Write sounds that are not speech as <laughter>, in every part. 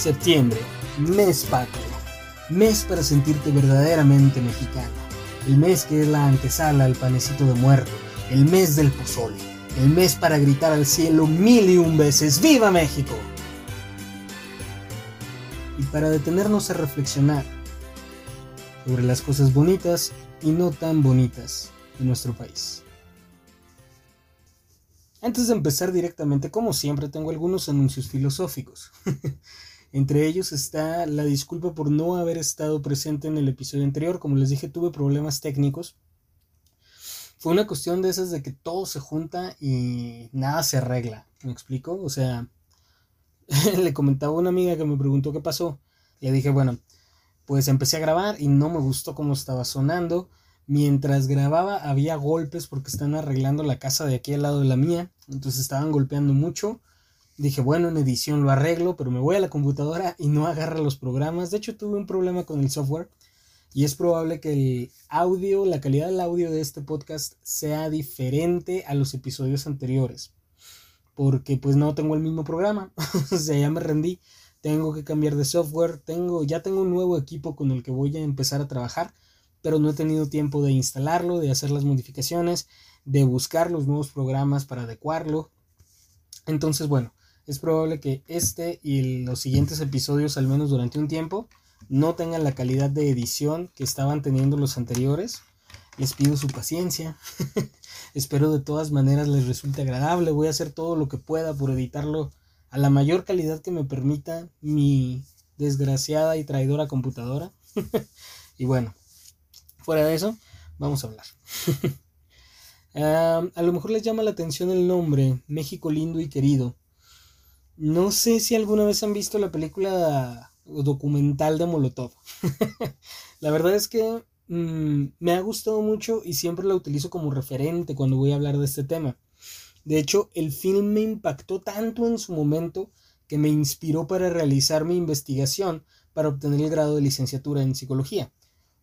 Septiembre, mes patrio, mes para sentirte verdaderamente mexicano, el mes que es la antesala al panecito de muerto, el mes del pozole, el mes para gritar al cielo mil y un veces ¡Viva México! Y para detenernos a reflexionar sobre las cosas bonitas y no tan bonitas de nuestro país. Antes de empezar directamente, como siempre, tengo algunos anuncios filosóficos. <laughs> Entre ellos está la disculpa por no haber estado presente en el episodio anterior. Como les dije, tuve problemas técnicos. Fue una cuestión de esas de que todo se junta y nada se arregla. ¿Me explico? O sea, <laughs> le comentaba a una amiga que me preguntó qué pasó. Le dije, bueno, pues empecé a grabar y no me gustó cómo estaba sonando. Mientras grababa había golpes porque están arreglando la casa de aquí al lado de la mía. Entonces estaban golpeando mucho. Dije, bueno, en edición lo arreglo, pero me voy a la computadora y no agarra los programas. De hecho, tuve un problema con el software y es probable que el audio, la calidad del audio de este podcast sea diferente a los episodios anteriores. Porque pues no tengo el mismo programa. <laughs> o sea, ya me rendí. Tengo que cambiar de software. Tengo, ya tengo un nuevo equipo con el que voy a empezar a trabajar. Pero no he tenido tiempo de instalarlo, de hacer las modificaciones, de buscar los nuevos programas para adecuarlo. Entonces, bueno, es probable que este y los siguientes episodios, al menos durante un tiempo, no tengan la calidad de edición que estaban teniendo los anteriores. Les pido su paciencia. <laughs> Espero de todas maneras les resulte agradable. Voy a hacer todo lo que pueda por editarlo a la mayor calidad que me permita mi desgraciada y traidora computadora. <laughs> y bueno, fuera de eso, vamos a hablar. <laughs> Ah, a lo mejor les llama la atención el nombre México lindo y querido. No sé si alguna vez han visto la película documental de Molotov. <laughs> la verdad es que mm, me ha gustado mucho y siempre la utilizo como referente cuando voy a hablar de este tema. De hecho, el film me impactó tanto en su momento que me inspiró para realizar mi investigación para obtener el grado de licenciatura en psicología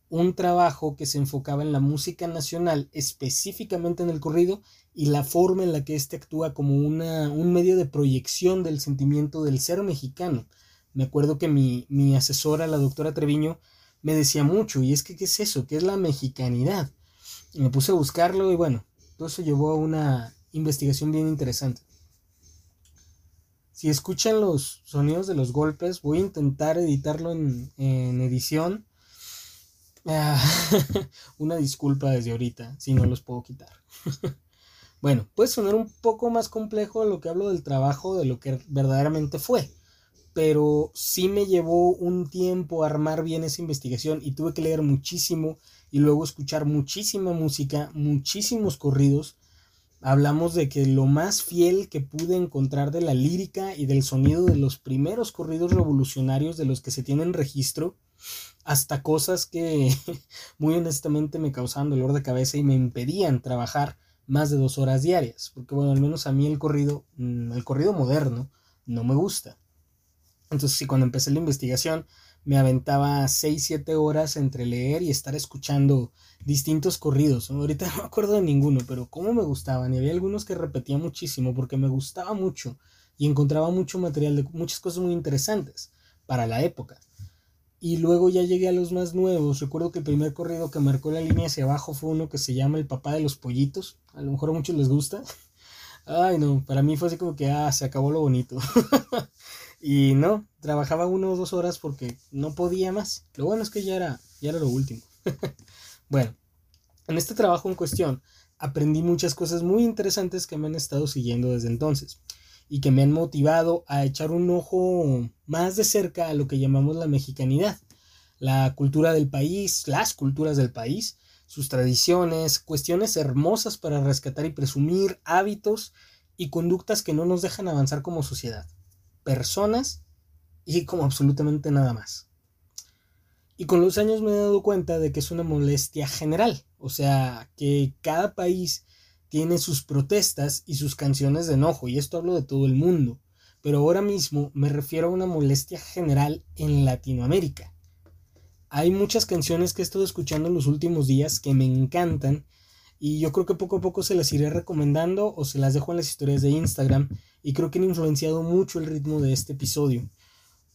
un trabajo que se enfocaba en la música nacional, específicamente en el corrido, y la forma en la que éste actúa como una, un medio de proyección del sentimiento del ser mexicano. Me acuerdo que mi, mi asesora, la doctora Treviño, me decía mucho, y es que, ¿qué es eso? ¿Qué es la mexicanidad? Y me puse a buscarlo y bueno, todo eso llevó a una investigación bien interesante. Si escuchan los sonidos de los golpes, voy a intentar editarlo en, en edición <laughs> Una disculpa desde ahorita, si no los puedo quitar. <laughs> bueno, puede sonar un poco más complejo lo que hablo del trabajo de lo que verdaderamente fue, pero sí me llevó un tiempo armar bien esa investigación y tuve que leer muchísimo y luego escuchar muchísima música, muchísimos corridos. Hablamos de que lo más fiel que pude encontrar de la lírica y del sonido de los primeros corridos revolucionarios de los que se tienen registro hasta cosas que <laughs> muy honestamente me causaban dolor de cabeza y me impedían trabajar más de dos horas diarias, porque bueno, al menos a mí el corrido, mm, el corrido moderno, no me gusta. Entonces, sí, cuando empecé la investigación, me aventaba 6, 7 horas entre leer y estar escuchando distintos corridos. Ahorita <laughs> no me acuerdo de ninguno, pero cómo me gustaban. Y había algunos que repetía muchísimo porque me gustaba mucho y encontraba mucho material de muchas cosas muy interesantes para la época. Y luego ya llegué a los más nuevos. Recuerdo que el primer corrido que marcó la línea hacia abajo fue uno que se llama El papá de los pollitos. A lo mejor a muchos les gusta. <laughs> Ay, no, para mí fue así como que, ah, se acabó lo bonito. <laughs> y no, trabajaba uno o dos horas porque no podía más. Lo bueno es que ya era, ya era lo último. <laughs> bueno, en este trabajo en cuestión aprendí muchas cosas muy interesantes que me han estado siguiendo desde entonces y que me han motivado a echar un ojo más de cerca a lo que llamamos la mexicanidad, la cultura del país, las culturas del país, sus tradiciones, cuestiones hermosas para rescatar y presumir, hábitos y conductas que no nos dejan avanzar como sociedad, personas y como absolutamente nada más. Y con los años me he dado cuenta de que es una molestia general, o sea, que cada país tiene sus protestas y sus canciones de enojo, y esto hablo de todo el mundo, pero ahora mismo me refiero a una molestia general en Latinoamérica. Hay muchas canciones que he estado escuchando en los últimos días que me encantan y yo creo que poco a poco se las iré recomendando o se las dejo en las historias de Instagram y creo que han influenciado mucho el ritmo de este episodio.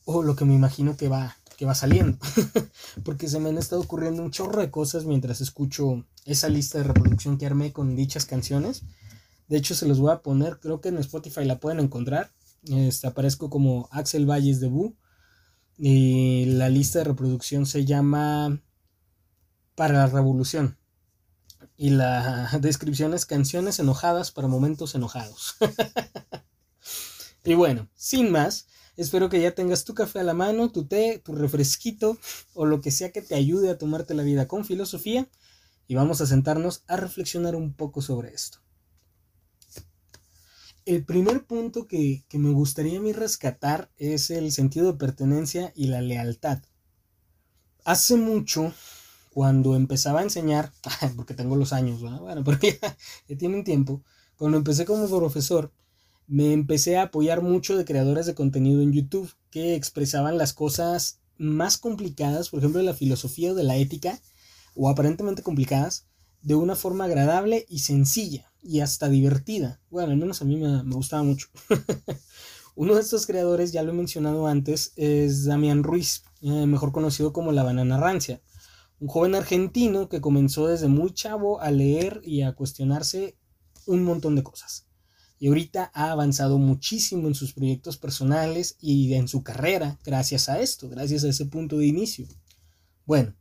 o lo que me imagino que va, que va saliendo. <laughs> Porque se me han estado ocurriendo un chorro de cosas mientras escucho esa lista de reproducción que armé con dichas canciones. De hecho, se los voy a poner, creo que en Spotify la pueden encontrar. Este, aparezco como Axel Valles de Bu. Y la lista de reproducción se llama Para la Revolución. Y la <laughs> descripción es canciones enojadas para momentos enojados. <laughs> y bueno, sin más, espero que ya tengas tu café a la mano, tu té, tu refresquito o lo que sea que te ayude a tomarte la vida con filosofía. Y vamos a sentarnos a reflexionar un poco sobre esto. El primer punto que, me gustaría a mí rescatar es el sentido de pertenencia y la lealtad. Hace mucho, cuando empezaba a enseñar, <laughs> porque tengo los años, bueno, <laughs> pero ya, ya tienen tiempo, cuando empecé como profesor, me empecé a apoyar mucho de creadores de contenido en YouTube que expresaban las cosas más complicadas, por ejemplo, de la filosofía o de la ética, o aparentemente complicadas, de una forma agradable y sencilla y hasta divertida. Bueno, al menos a mí me, gustaba mucho. <laughs> Uno de estos creadores, ya lo he mencionado antes, es Damián Ruiz, eh, mejor conocido como La Banana Rancia. Un joven argentino que comenzó desde muy chavo a leer y a cuestionarse un montón de cosas. Y ahorita ha avanzado muchísimo en sus proyectos personales y en su carrera gracias a esto, gracias a ese punto de inicio. Bueno,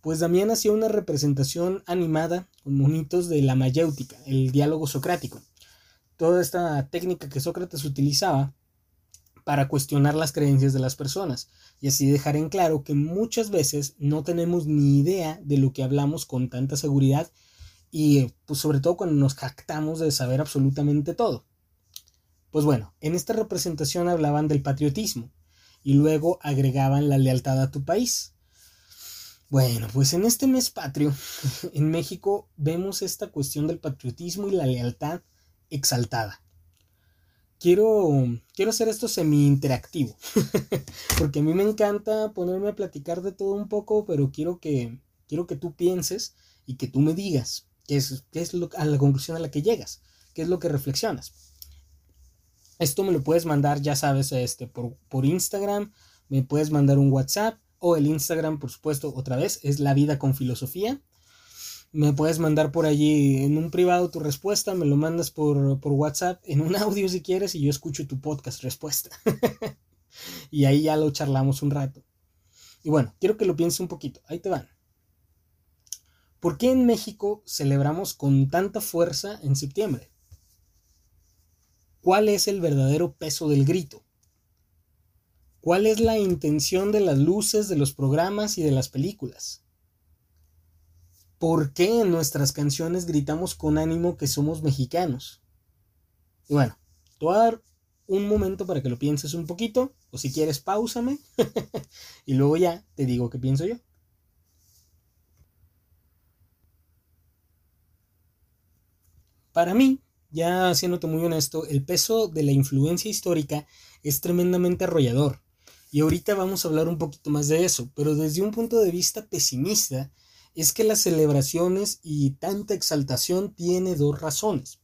pues Damián hacía una representación animada con monitos de la mayéutica, el diálogo socrático. Toda esta técnica que Sócrates utilizaba para cuestionar las creencias de las personas y así dejar en claro que muchas veces no tenemos ni idea de lo que hablamos con tanta seguridad y pues sobre todo cuando nos jactamos de saber absolutamente todo. Pues bueno, en esta representación hablaban del patriotismo y luego agregaban la lealtad a tu país. Bueno, pues en este mes patrio, <laughs> en México, vemos esta cuestión del patriotismo y la lealtad exaltada. Quiero, quiero hacer esto semi-interactivo, <laughs> porque a mí me encanta ponerme a platicar de todo un poco, pero quiero que, quiero que tú pienses y que tú me digas qué es, es a la conclusión a la que llegas, qué es lo que reflexionas. Esto me lo puedes mandar, ya sabes, este, por, por Instagram, me puedes mandar un WhatsApp o el Instagram, por supuesto, otra vez, es La Vida con Filosofía. Me puedes mandar por allí en un privado tu respuesta, me lo mandas por, WhatsApp, en un <laughs> audio si quieres, y yo escucho tu podcast respuesta. <laughs> y ahí ya lo charlamos un rato. Y bueno, quiero que lo pienses un poquito. Ahí te van. ¿Por qué en México celebramos con tanta fuerza en septiembre? ¿Cuál es el verdadero peso del grito? ¿Cuál es la intención de las luces, de los programas y de las películas? ¿Por qué en nuestras canciones gritamos con ánimo que somos mexicanos? Y bueno, te voy a dar un momento para que lo pienses un poquito, o si quieres, pausame, <laughs> y luego ya te digo qué pienso yo. Para mí, ya siéndote muy honesto, el peso de la influencia histórica es tremendamente arrollador. Y ahorita vamos a hablar un poquito más de eso, pero desde un punto de vista pesimista, es que las celebraciones y tanta exaltación tiene dos razones.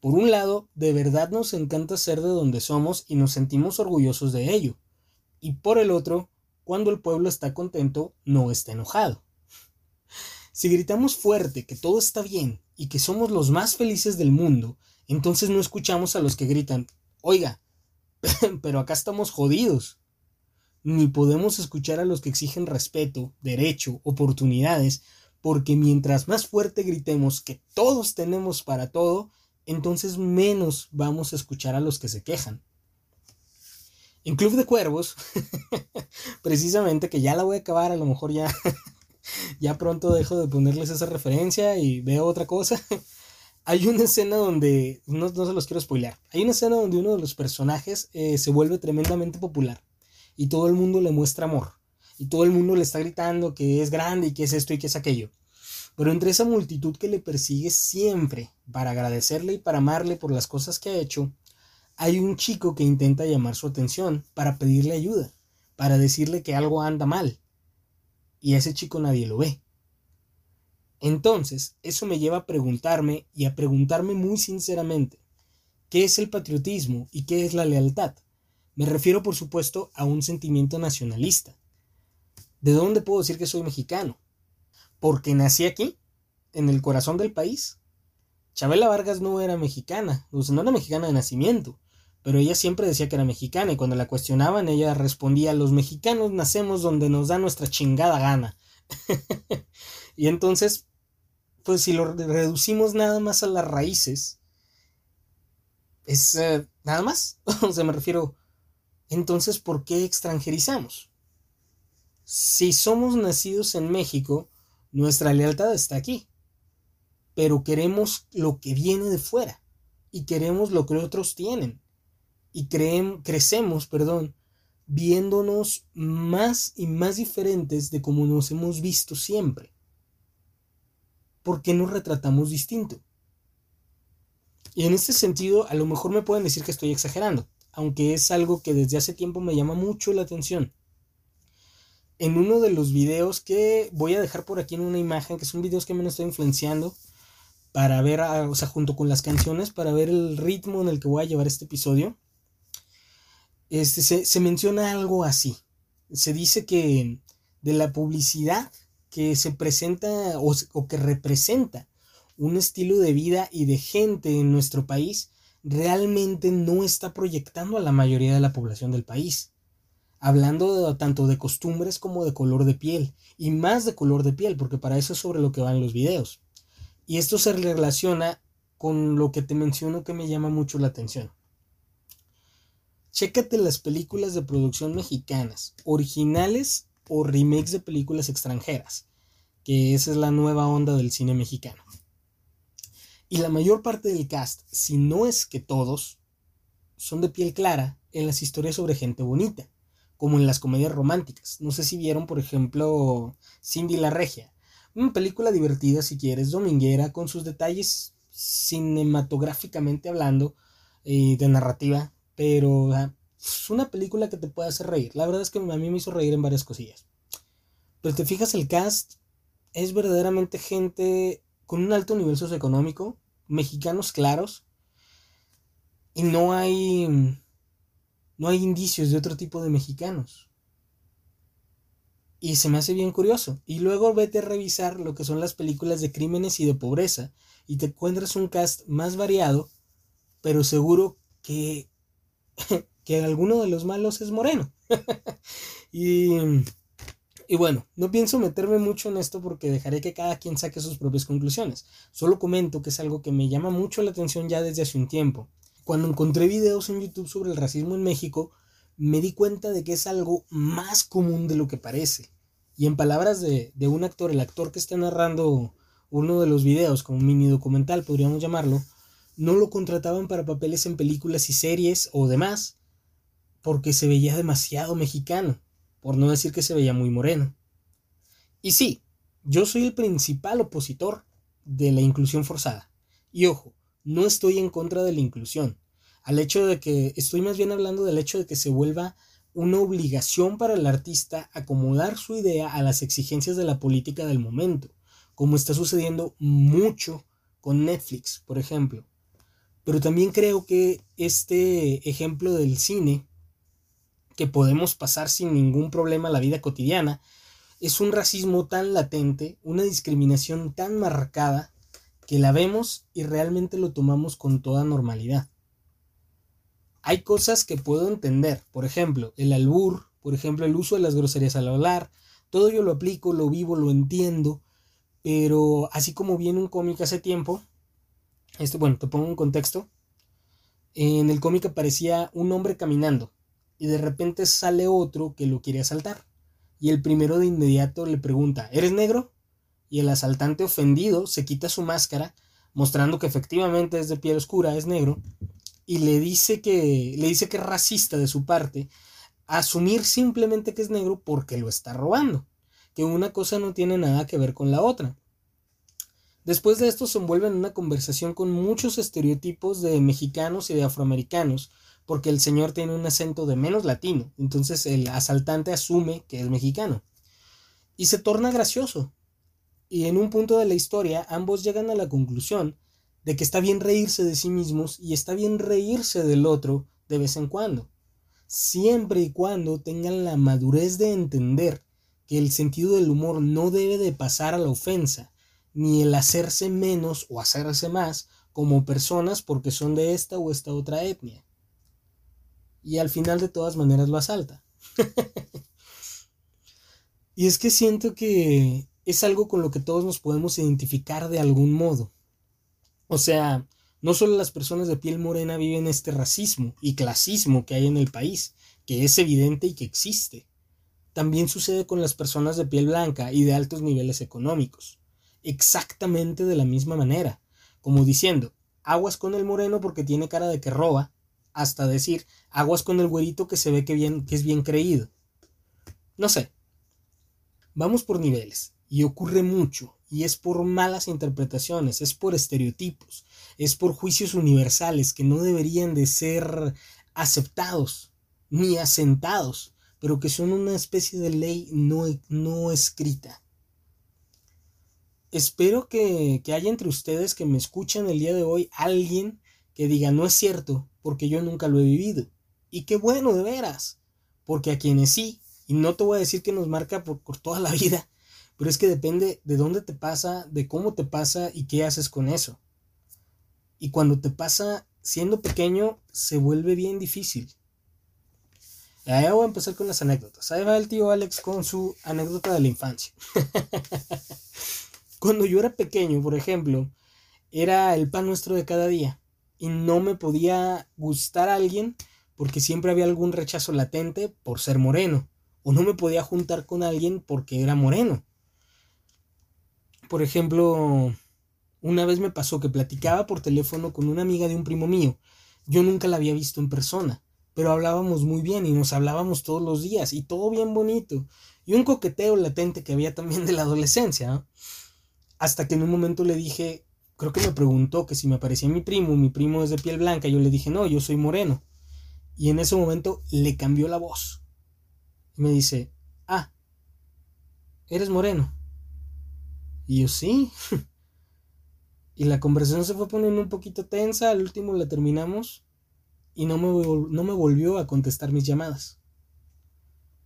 Por un lado, de verdad nos encanta ser de donde somos y nos sentimos orgullosos de ello. Y por el otro, cuando el pueblo está contento, no está enojado. <laughs> Si gritamos fuerte que todo está bien y que somos los más felices del mundo, entonces no escuchamos a los que gritan, oiga, <laughs> pero acá estamos jodidos ni podemos escuchar a los que exigen respeto, derecho, oportunidades, porque mientras más fuerte gritemos que todos tenemos para todo, entonces menos vamos a escuchar a los que se quejan. En Club de Cuervos, <laughs> precisamente que ya la voy a acabar, a lo mejor ya, <laughs> <laughs> ya pronto dejo de ponerles esa referencia y veo otra cosa. <laughs> Hay una escena donde, no, se los quiero spoilear, hay una escena donde uno de los personajes eh, se vuelve tremendamente popular y todo el mundo le muestra amor. Y todo el mundo le está gritando que es grande y que es esto y que es aquello. Pero entre esa multitud que le persigue siempre para agradecerle y para amarle por las cosas que ha hecho, hay un chico que intenta llamar su atención para pedirle ayuda, para decirle que algo anda mal. Y ese chico nadie lo ve. Entonces, eso me lleva a preguntarme y a preguntarme muy sinceramente, ¿qué es el patriotismo y qué es la lealtad? Me refiero, por supuesto, a un sentimiento nacionalista. ¿De dónde puedo decir que soy mexicano? Porque nací aquí, en el corazón del país. Chabela Vargas no era mexicana, o sea, no era mexicana de nacimiento, pero ella siempre decía que era mexicana y cuando la cuestionaban ella respondía, los mexicanos nacemos donde nos da nuestra chingada gana. <laughs> y entonces, pues si lo reducimos nada más a las raíces, es eh, nada más, <laughs> o sea, me refiero, entonces, ¿por qué extranjerizamos? Si somos nacidos en México, nuestra lealtad está aquí, pero queremos lo que viene de fuera y queremos lo que otros tienen y crecemos, perdón, viéndonos más y más diferentes de como nos hemos visto siempre. ¿Por qué nos retratamos distinto? Y en este sentido, a lo mejor me pueden decir que estoy exagerando, aunque es algo que desde hace tiempo me llama mucho la atención. En uno de los videos que voy a dejar por aquí en una imagen, que son videos que me estoy influenciando, para ver, o sea, junto con las canciones, para ver el ritmo en el que voy a llevar este episodio, este, se, menciona algo así. Se dice que de la publicidad que se presenta o, que representa un estilo de vida y de gente en nuestro país, realmente no está proyectando a la mayoría de la población del país. Hablando tanto de costumbres como de color de piel, y más de color de piel, porque para eso es sobre lo que van los videos. Y esto se relaciona con lo que te menciono que me llama mucho la atención. Chécate las películas de producción mexicanas, originales o remakes de películas extranjeras, que esa es la nueva onda del cine mexicano. Y la mayor parte del cast, si no es que todos, son de piel clara en las historias sobre gente bonita, como en las comedias románticas. No sé si vieron, por ejemplo, Cindy la Regia, una película divertida si quieres, dominguera, con sus detalles cinematográficamente hablando, y de narrativa pero es una película que te puede hacer reír. La verdad es que a mí me hizo reír en varias cosillas. Pero te fijas, el cast es verdaderamente gente con un alto nivel socioeconómico, mexicanos claros, y no hay no hay indicios de otro tipo de mexicanos. Y se me hace bien curioso. Y luego vete a revisar lo que son las películas de crímenes y de pobreza y te encuentras un cast más variado, pero seguro que <laughs> que alguno de los malos es moreno. <laughs> y, y bueno, no pienso meterme mucho en esto porque dejaré que cada quien saque sus propias conclusiones. Solo comento que es algo que me llama mucho la atención ya desde hace un tiempo. Cuando encontré videos en YouTube sobre el racismo en México, me di cuenta de que es algo más común de lo que parece. Y en palabras de, de un actor, el actor que está narrando uno de los videos, como un mini documental podríamos llamarlo, no lo contrataban para papeles en películas y series o demás, porque se veía demasiado mexicano, por no decir que se veía muy moreno. Y sí, yo soy el principal opositor de la inclusión forzada. Y ojo, no estoy en contra de la inclusión, al hecho de que estoy más bien hablando del hecho de que se vuelva una obligación para el artista acomodar su idea a las exigencias de la política del momento, como está sucediendo mucho con Netflix, por ejemplo. Pero también creo que este ejemplo del cine, que podemos pasar sin ningún problema la vida cotidiana, es un racismo tan latente, una discriminación tan marcada, que la vemos y realmente lo tomamos con toda normalidad. Hay cosas que puedo entender, por ejemplo, el albur, por ejemplo, el uso de las groserías al hablar, todo yo lo aplico, lo vivo, lo entiendo, pero así como viene un cómic hace tiempo, este, bueno, te pongo un contexto. En el cómic aparecía un hombre caminando y de repente sale otro que lo quiere asaltar. Y el primero de inmediato le pregunta, ¿eres negro? Y el asaltante ofendido se quita su máscara, mostrando que efectivamente es de piel oscura, es negro, y le dice que le dice que es racista de su parte asumir simplemente que es negro porque lo está robando, que una cosa no tiene nada que ver con la otra. Después de esto se envuelve en una conversación con muchos estereotipos de mexicanos y de afroamericanos, porque el señor tiene un acento de menos latino, entonces el asaltante asume que es mexicano. Y se torna gracioso. Y en un punto de la historia ambos llegan a la conclusión de que está bien reírse de sí mismos y está bien reírse del otro de vez en cuando. siempre y cuando tengan la madurez de entender que el sentido del humor no debe de pasar a la ofensa, ni el hacerse menos o hacerse más como personas porque son de esta o esta otra etnia. Y al final de todas maneras lo asalta. <laughs> y es que siento que es algo con lo que todos nos podemos identificar de algún modo. O sea, no solo las personas de piel morena viven este racismo y clasismo que hay en el país, que es evidente y que existe. También sucede con las personas de piel blanca y de altos niveles económicos. Exactamente de la misma manera. Como diciendo, aguas con el moreno porque tiene cara de que roba, hasta decir, aguas con el güerito que se ve que, bien, que es bien creído. No sé. Vamos por niveles. Y ocurre mucho, y es por malas interpretaciones, es por estereotipos, es por juicios universales que no deberían de ser aceptados ni asentados, pero que son una especie de ley no, no escrita. Espero que, que haya entre ustedes que me escuchan el día de hoy alguien que diga no es cierto, porque yo nunca lo he vivido. Y qué bueno, de veras, porque a quienes sí, y no te voy a decir que nos marca por, por toda la vida, pero es que depende de dónde te pasa, de cómo te pasa y qué haces con eso. Y cuando te pasa siendo pequeño, se vuelve bien difícil. Ahí voy a empezar con las anécdotas. Ahí va el tío Alex con su anécdota de la infancia. <laughs> Cuando yo era pequeño, por ejemplo, era el pan nuestro de cada día. Y no me podía gustar a alguien porque siempre había algún rechazo latente por ser moreno. O no me podía juntar con alguien porque era moreno. Por ejemplo, una vez me pasó que platicaba por teléfono con una amiga de un primo mío. Yo nunca la había visto en persona, pero hablábamos muy bien y nos hablábamos todos los días y todo bien bonito. Y un coqueteo latente que había también de la adolescencia. Hasta que en un momento le dije, creo que me preguntó que si me parecía mi primo, mi primo es de piel blanca, yo le dije, no, yo soy moreno. Y en ese momento le cambió la voz. Me dice, ah, eres moreno. Y yo sí. <laughs> y la conversación se fue poniendo un poquito tensa, al último la terminamos y no me, no me volvió a contestar mis llamadas.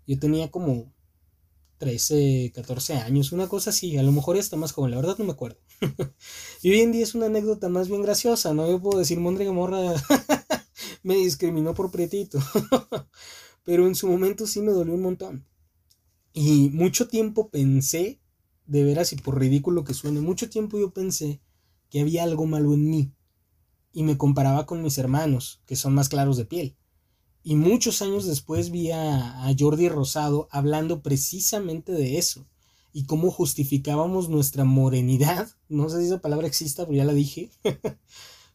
Yo tenía como 13, 14 años, una cosa así, a lo mejor está más joven, la verdad no me acuerdo. <laughs> y hoy en día es una anécdota más bien graciosa, no yo puedo decir Mondre Morra <laughs> me discriminó por prietito. <laughs> Pero en su momento sí me dolió un montón. Y mucho tiempo pensé de veras y por ridículo que suene, mucho tiempo yo pensé que había algo malo en mí y me comparaba con mis hermanos, que son más claros de piel. Y muchos años después vi a, Jordi Rosado hablando precisamente de eso y cómo justificábamos nuestra morenidad, no sé si esa palabra exista, pero ya la dije, <laughs>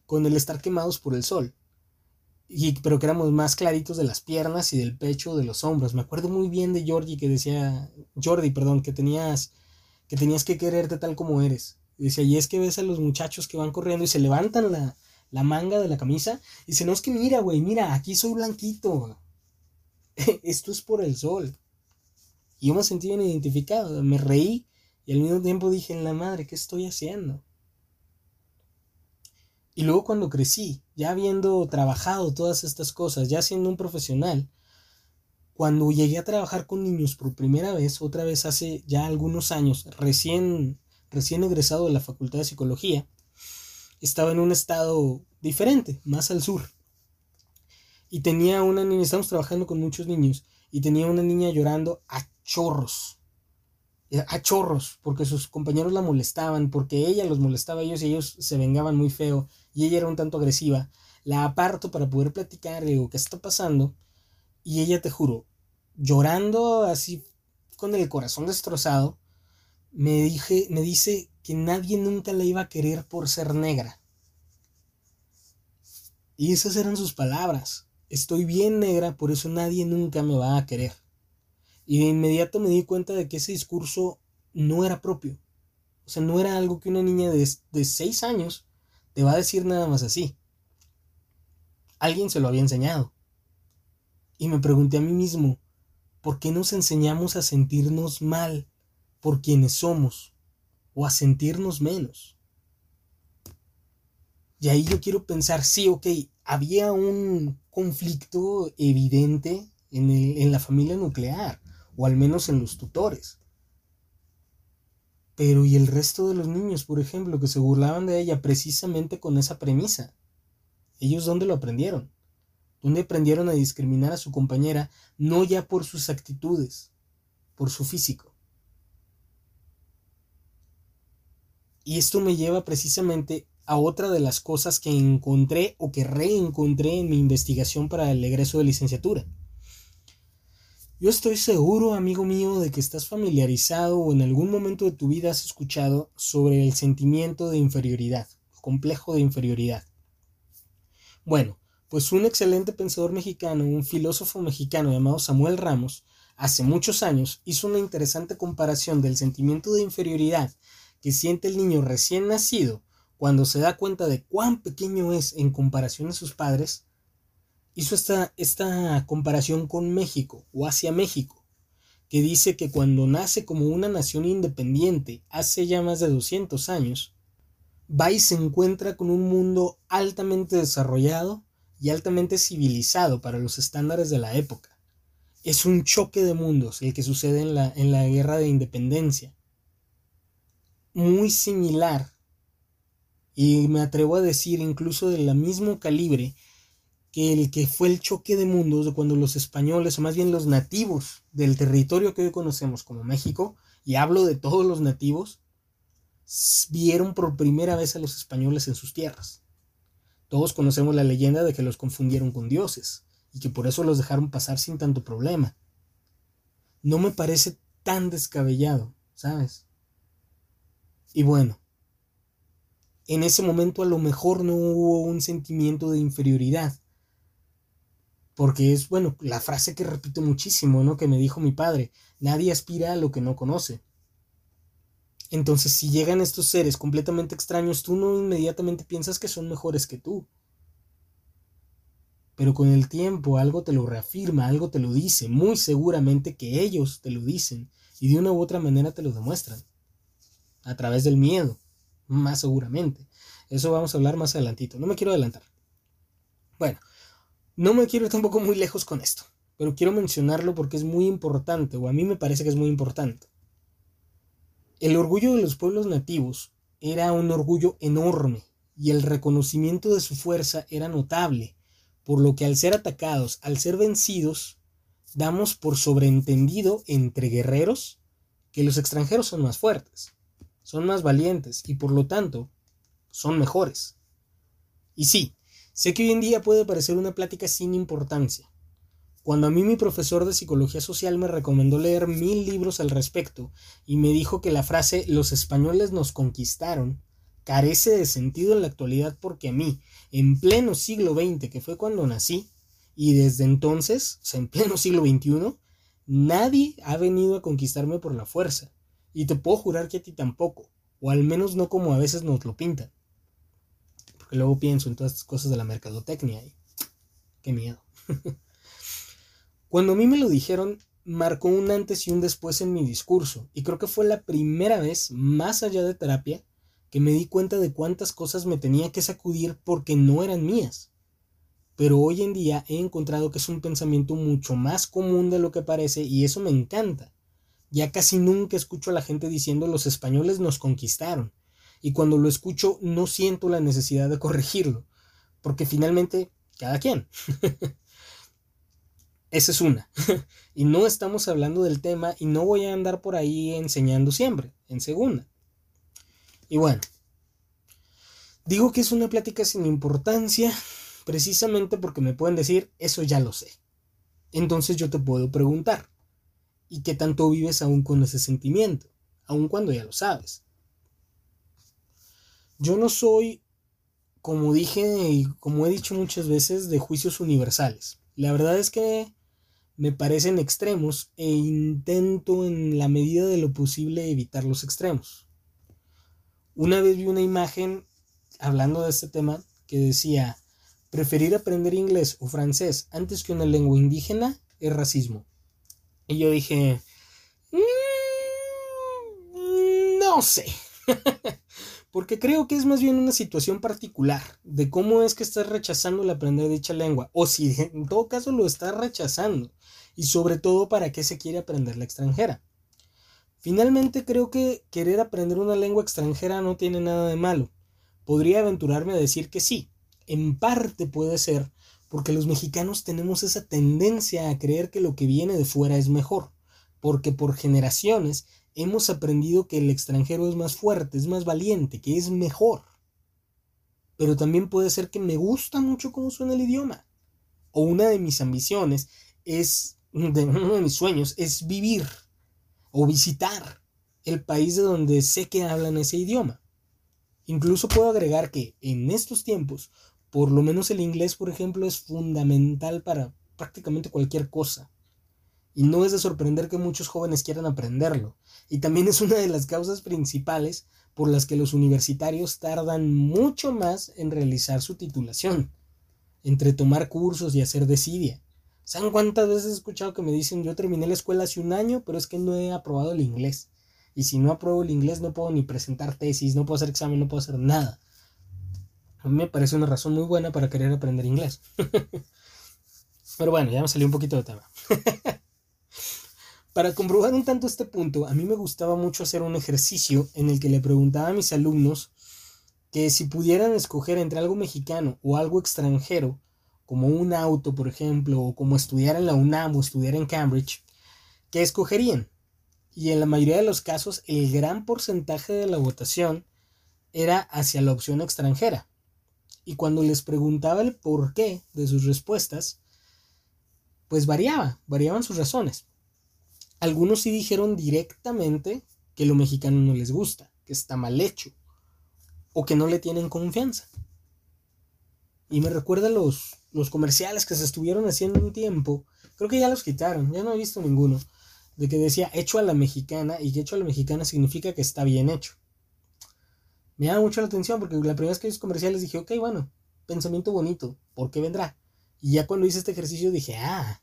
con el estar quemados por el sol. Y, pero que éramos más claritos de las piernas y del pecho, de los hombros. Me acuerdo muy bien de Jordi que decía, Jordi, perdón, que tenías que tenías que quererte tal como eres. Y decía, y es que ves a los muchachos que van corriendo y se levantan la, la manga de la camisa y dice, no es que mira, güey, mira, aquí soy blanquito. <laughs> Esto es por el sol. Y yo me sentí bien identificado, me reí y al mismo tiempo dije, en la madre, ¿qué estoy haciendo? Y luego cuando crecí, ya habiendo trabajado todas estas cosas, ya siendo un profesional, cuando llegué a trabajar con niños por primera vez, otra vez hace ya algunos años, recién, recién egresado de la Facultad de Psicología, estaba en un estado diferente, más al sur. Y tenía una niña, estamos trabajando con muchos niños, y tenía una niña llorando a chorros. A chorros, porque sus compañeros la molestaban, porque ella los molestaba a ellos y ellos se vengaban muy feo, y ella era un tanto agresiva. La aparto para poder platicar, le digo, ¿qué está pasando? Y ella, te juro, llorando así con el corazón destrozado, me, dije, me dice que nadie nunca la iba a querer por ser negra. Y esas eran sus palabras. Estoy bien negra, por eso nadie nunca me va a querer. Y de inmediato me di cuenta de que ese discurso no era propio. O sea, no era algo que una niña de, de seis años te va a decir nada más así. Alguien se lo había enseñado. Y me pregunté a mí mismo, ¿por qué nos enseñamos a sentirnos mal por quienes somos o a sentirnos menos? Y ahí yo quiero pensar, sí, ok, había un conflicto evidente en, en la familia nuclear, o al menos en los tutores. Pero ¿y el resto de los niños, por ejemplo, que se burlaban de ella precisamente con esa premisa? ¿Ellos dónde lo aprendieron? ¿Dónde aprendieron a discriminar a su compañera no ya por sus actitudes, por su físico? Y esto me lleva precisamente a otra de las cosas que encontré o que reencontré en mi investigación para el egreso de licenciatura. Yo estoy seguro, amigo mío, de que estás familiarizado o en algún momento de tu vida has escuchado sobre el sentimiento de inferioridad, el complejo de inferioridad. Bueno, pues un excelente pensador mexicano, un filósofo mexicano llamado Samuel Ramos, hace muchos años hizo una interesante comparación del sentimiento de inferioridad que siente el niño recién nacido cuando se da cuenta de cuán pequeño es en comparación a sus padres hizo esta, esta comparación con México o hacia México, que dice que cuando nace como una nación independiente hace ya más de 200 años, va y se encuentra con un mundo altamente desarrollado y altamente civilizado para los estándares de la época. Es un choque de mundos el que sucede en la, en la guerra de independencia. Muy similar, y me atrevo a decir incluso del mismo calibre que el que fue el choque de mundos de cuando los españoles, o más bien los nativos del territorio que hoy conocemos como México, y hablo de todos los nativos, vieron por primera vez a los españoles en sus tierras. Todos conocemos la leyenda de que los confundieron con dioses, y que por eso los dejaron pasar sin tanto problema. No me parece tan descabellado, ¿sabes? Y bueno, en ese momento a lo mejor no hubo un sentimiento de inferioridad, porque es, bueno, la frase que repito muchísimo, ¿no? Que me dijo mi padre, nadie aspira a lo que no conoce. Entonces, si llegan estos seres completamente extraños, tú no inmediatamente piensas que son mejores que tú. Pero con el tiempo algo te lo reafirma, algo te lo dice, muy seguramente que ellos te lo dicen y de una u otra manera te lo demuestran. A través del miedo, más seguramente. Eso vamos a hablar más adelantito. No me quiero adelantar. Bueno, no me quiero ir tampoco muy lejos con esto, pero quiero mencionarlo porque es muy importante, o a mí me parece que es muy importante. El orgullo de los pueblos nativos era un orgullo enorme y el reconocimiento de su fuerza era notable, por lo que al ser atacados, al ser vencidos, damos por sobreentendido entre guerreros que los extranjeros son más fuertes, son más valientes y por lo tanto son mejores. Y sí, Sé que hoy en día puede parecer una plática sin importancia. Cuando a mí mi profesor de psicología social me recomendó leer mil libros al respecto y me dijo que la frase los españoles nos conquistaron carece de sentido en la actualidad porque a mí, en pleno siglo XX, que fue cuando nací, y desde entonces, o sea, en pleno siglo XXI, nadie ha venido a conquistarme por la fuerza. Y te puedo jurar que a ti tampoco, o al menos no como a veces nos lo pintan luego pienso en todas estas cosas de la mercadotecnia y qué miedo. <laughs> Cuando a mí me lo dijeron, marcó un antes y un después en mi discurso, y creo que fue la primera vez, más allá de terapia, que me di cuenta de cuántas cosas me tenía que sacudir porque no eran mías. Pero hoy en día he encontrado que es un pensamiento mucho más común de lo que parece y eso me encanta. Ya casi nunca escucho a la gente diciendo los españoles nos conquistaron y cuando lo escucho no siento la necesidad de corregirlo, porque finalmente cada quien. <laughs> Esa es una. <laughs> y no estamos hablando del tema y no voy a andar por ahí enseñando siempre, en segunda. Y bueno, digo que es una plática sin importancia precisamente porque me pueden decir, eso ya lo sé. Entonces yo te puedo preguntar, ¿y qué tanto vives aún con ese sentimiento? Aun cuando ya lo sabes. Yo no soy, como dije y como he dicho muchas veces, de juicios universales. La verdad es que me parecen extremos e intento en la medida de lo posible evitar los extremos. Una vez vi una imagen hablando de este tema que decía, preferir aprender inglés o francés antes que una lengua indígena es racismo. Y yo dije, mm, no sé. <laughs> porque creo que es más bien una situación particular de cómo es que estás rechazando el aprender dicha lengua, o si en todo caso lo estás rechazando, y sobre todo para qué se quiere aprender la extranjera. Finalmente creo que querer aprender una lengua extranjera no tiene nada de malo. Podría aventurarme a decir que sí, en parte puede ser, porque los mexicanos tenemos esa tendencia a creer que lo que viene de fuera es mejor, porque por generaciones hemos aprendido que el extranjero es más fuerte, es más valiente, que es mejor. Pero también puede ser que me gusta mucho cómo suena el idioma. O una de mis ambiciones es, de, uno de mis sueños es vivir o visitar el país de donde sé que hablan ese idioma. Incluso puedo agregar que en estos tiempos, por lo menos el inglés, por ejemplo, es fundamental para prácticamente cualquier cosa. Y no es de sorprender que muchos jóvenes quieran aprenderlo. Y también es una de las causas principales por las que los universitarios tardan mucho más en realizar su titulación, entre tomar cursos y hacer desidia. ¿Saben cuántas veces he escuchado que me dicen yo terminé la escuela hace un año, pero es que no he aprobado el inglés? Y si no apruebo el inglés no puedo ni presentar tesis, no puedo hacer examen, no puedo hacer nada. A mí me parece una razón muy buena para querer aprender inglés. <laughs> pero bueno, ya me salió un poquito de tema. <laughs> Para comprobar un tanto este punto, a mí me gustaba mucho hacer un ejercicio en el que le preguntaba a mis alumnos que si pudieran escoger entre algo mexicano o algo extranjero, como un auto, por ejemplo, o como estudiar en la UNAM o estudiar en Cambridge, ¿qué escogerían? Y en la mayoría de los casos, el gran porcentaje de la votación era hacia la opción extranjera. Y cuando les preguntaba el porqué de sus respuestas, pues variaba, variaban sus razones. Algunos sí dijeron directamente que lo mexicano no les gusta, que está mal hecho, o que no le tienen confianza. Y me recuerda los, los comerciales que se estuvieron haciendo un tiempo, creo que ya los quitaron, ya no he visto ninguno, de que decía hecho a la mexicana y que hecho a la mexicana significa que está bien hecho. Me llama mucho la atención porque la primera vez que los comerciales dije, ok, bueno, pensamiento bonito, ¿por qué vendrá? Y ya cuando hice este ejercicio dije, ah,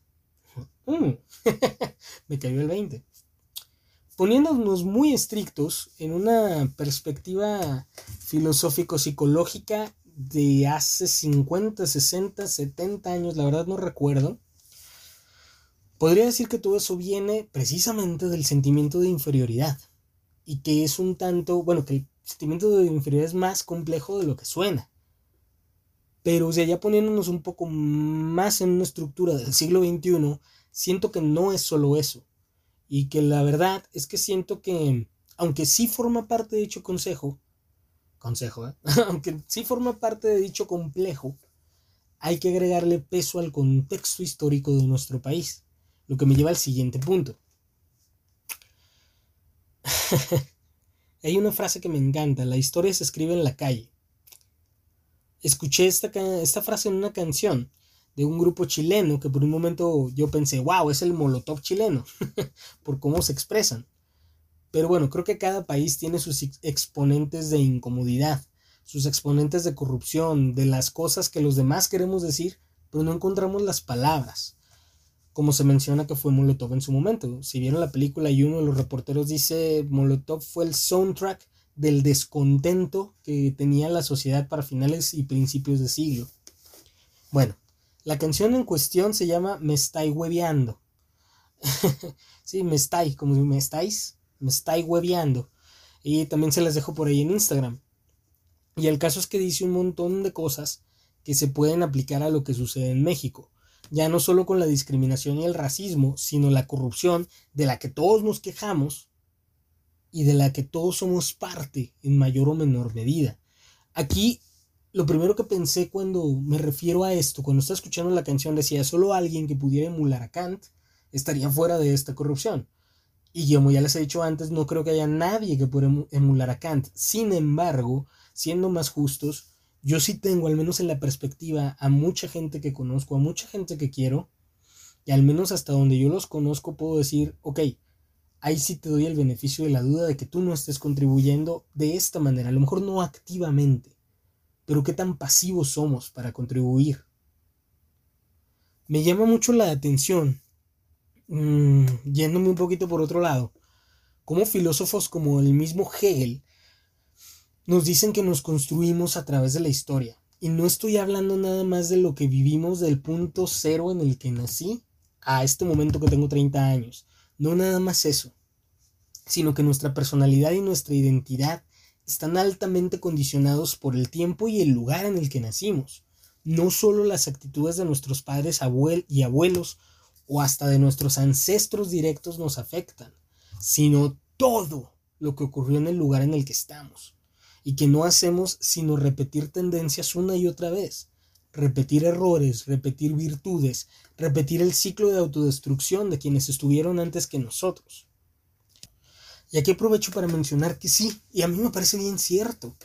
<laughs> Mm. <laughs> me cayó el 20. Poniéndonos muy estrictos en una perspectiva filosófico-psicológica de hace 50, 60, 70 años, la verdad no recuerdo, podría decir que todo eso viene precisamente del sentimiento de inferioridad y que es un tanto, bueno, que sentimiento de inferioridad es más complejo de lo que suena. Pero, o ya poniéndonos un poco más en una estructura del siglo XXI, siento que no es solo eso. Y que la verdad es que siento que, aunque sí forma parte de dicho consejo, consejo, ¿eh? <laughs> aunque sí forma parte de dicho complejo, hay que agregarle peso al contexto histórico de nuestro país. Lo que me lleva al siguiente punto. <laughs> hay una frase que me encanta, la historia se escribe en la calle. Escuché esta, esta frase en una canción de un grupo chileno que por un momento yo pensé, wow, es el Molotov chileno, <laughs> por cómo se expresan. Pero bueno, creo que cada país tiene sus exponentes de incomodidad, sus exponentes de corrupción, de las cosas que los demás queremos decir, pero no encontramos las palabras. Como se menciona que fue Molotov en su momento. Si vieron la película y uno de los reporteros dice Molotov fue el soundtrack del descontento que tenía la sociedad para finales y principios de siglo. Bueno, la canción en cuestión se llama Me estáis hueveando. <laughs> sí, me estáis, como si me estáis, me estáis hueveando. Y también se las dejo por ahí en Instagram. Y el caso es que dice un montón de cosas que se pueden aplicar a lo que sucede en México. Ya no solo con la discriminación y el racismo, sino la corrupción de la que todos nos quejamos y de la que todos somos parte en mayor o menor medida. Aquí lo primero que pensé cuando me refiero a esto, cuando estaba escuchando la canción, decía, solo alguien que pudiera emular a Kant estaría fuera de esta corrupción. Y como ya les he dicho antes, no creo que haya nadie que pueda emular a Kant. Sin embargo, siendo más justos, yo sí tengo, al menos en la perspectiva, a mucha gente que conozco, a mucha gente que quiero, y al menos hasta donde yo los conozco puedo decir, ok, ahí sí te doy el beneficio de la duda de que tú no estés contribuyendo de esta manera, a lo mejor no activamente, pero qué tan pasivos somos para contribuir. Me llama mucho la atención, mm, yéndome un poquito por otro lado, cómo filósofos como el mismo Hegel Nos dicen que nos construimos a través de la historia. Y no estoy hablando nada más de lo que vivimos del punto cero en el que nací a este momento que tengo 30 años. No nada más eso. Sino que nuestra personalidad y nuestra identidad están altamente condicionados por el tiempo y el lugar en el que nacimos. No solo las actitudes de nuestros padres y abuelos o hasta de nuestros ancestros directos nos afectan, sino todo lo que ocurrió en el lugar en el que estamos y que no hacemos sino repetir tendencias una y otra vez, repetir errores, repetir virtudes, repetir el ciclo de autodestrucción de quienes estuvieron antes que nosotros. Y aquí aprovecho para mencionar que sí, y a mí me parece bien cierto.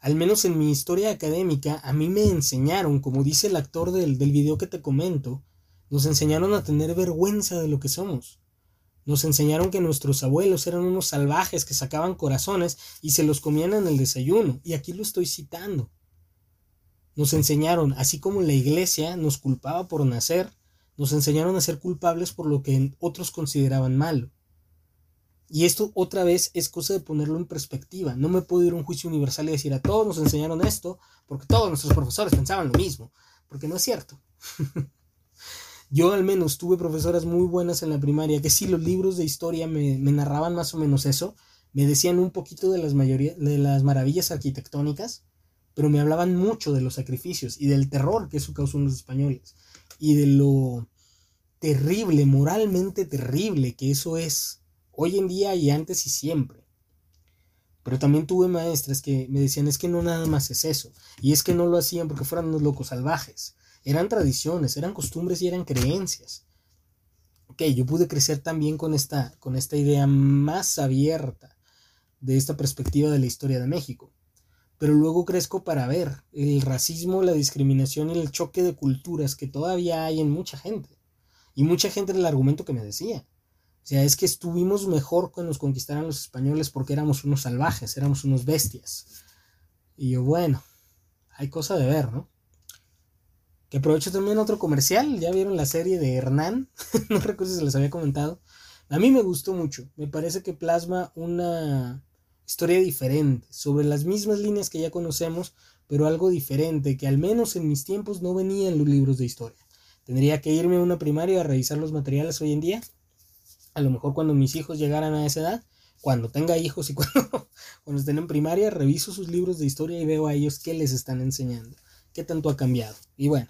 Al menos en mi historia académica, a mí me enseñaron, como dice el actor del, del video que te comento, nos enseñaron a tener vergüenza de lo que somos. Nos enseñaron que nuestros abuelos eran unos salvajes que sacaban corazones y se los comían en el desayuno, y aquí lo estoy citando. Nos enseñaron, así como la iglesia nos culpaba por nacer, nos enseñaron a ser culpables por lo que otros consideraban malo. Y esto otra vez es cosa de ponerlo en perspectiva. No me puedo ir a un juicio universal y decir a todos nos enseñaron esto porque todos nuestros profesores pensaban lo mismo, porque no es cierto. <laughs> Yo al menos tuve profesoras muy buenas en la primaria, que sí, los libros de historia me, narraban más o menos eso, me decían un poquito de las, de las maravillas arquitectónicas, pero me hablaban mucho de los sacrificios y del terror que eso causó en los españoles, y de lo terrible, moralmente terrible que eso es, hoy en día y antes y siempre. Pero también tuve maestras que me decían es que no nada más es eso, y es que no lo hacían porque fueran unos locos salvajes, eran tradiciones, eran costumbres y eran creencias. Ok, yo pude crecer también con esta, con esta idea más abierta de esta perspectiva de la historia de México. Pero luego crezco para ver el racismo, la discriminación y el choque de culturas que todavía hay en mucha gente. Y mucha gente era el argumento que me decía. O sea, es que estuvimos mejor cuando nos conquistaran los españoles porque éramos unos salvajes, éramos unos bestias. Y yo, bueno, hay cosa de ver, ¿no? Que aprovecho también otro comercial. Ya vieron la serie de Hernán. <laughs> no recuerdo si se les había comentado. A mí me gustó mucho. Me parece que plasma una historia diferente. Sobre las mismas líneas que ya conocemos. Pero algo diferente. Que al menos en mis tiempos no venía en los libros de historia. Tendría que irme a una primaria a revisar los materiales hoy en día. A lo mejor cuando mis hijos llegaran a esa edad. Cuando tenga hijos y <laughs> cuando, cuando estén en primaria, reviso sus libros de historia y veo a ellos qué les están enseñando. ¿Qué tanto ha cambiado? Y bueno,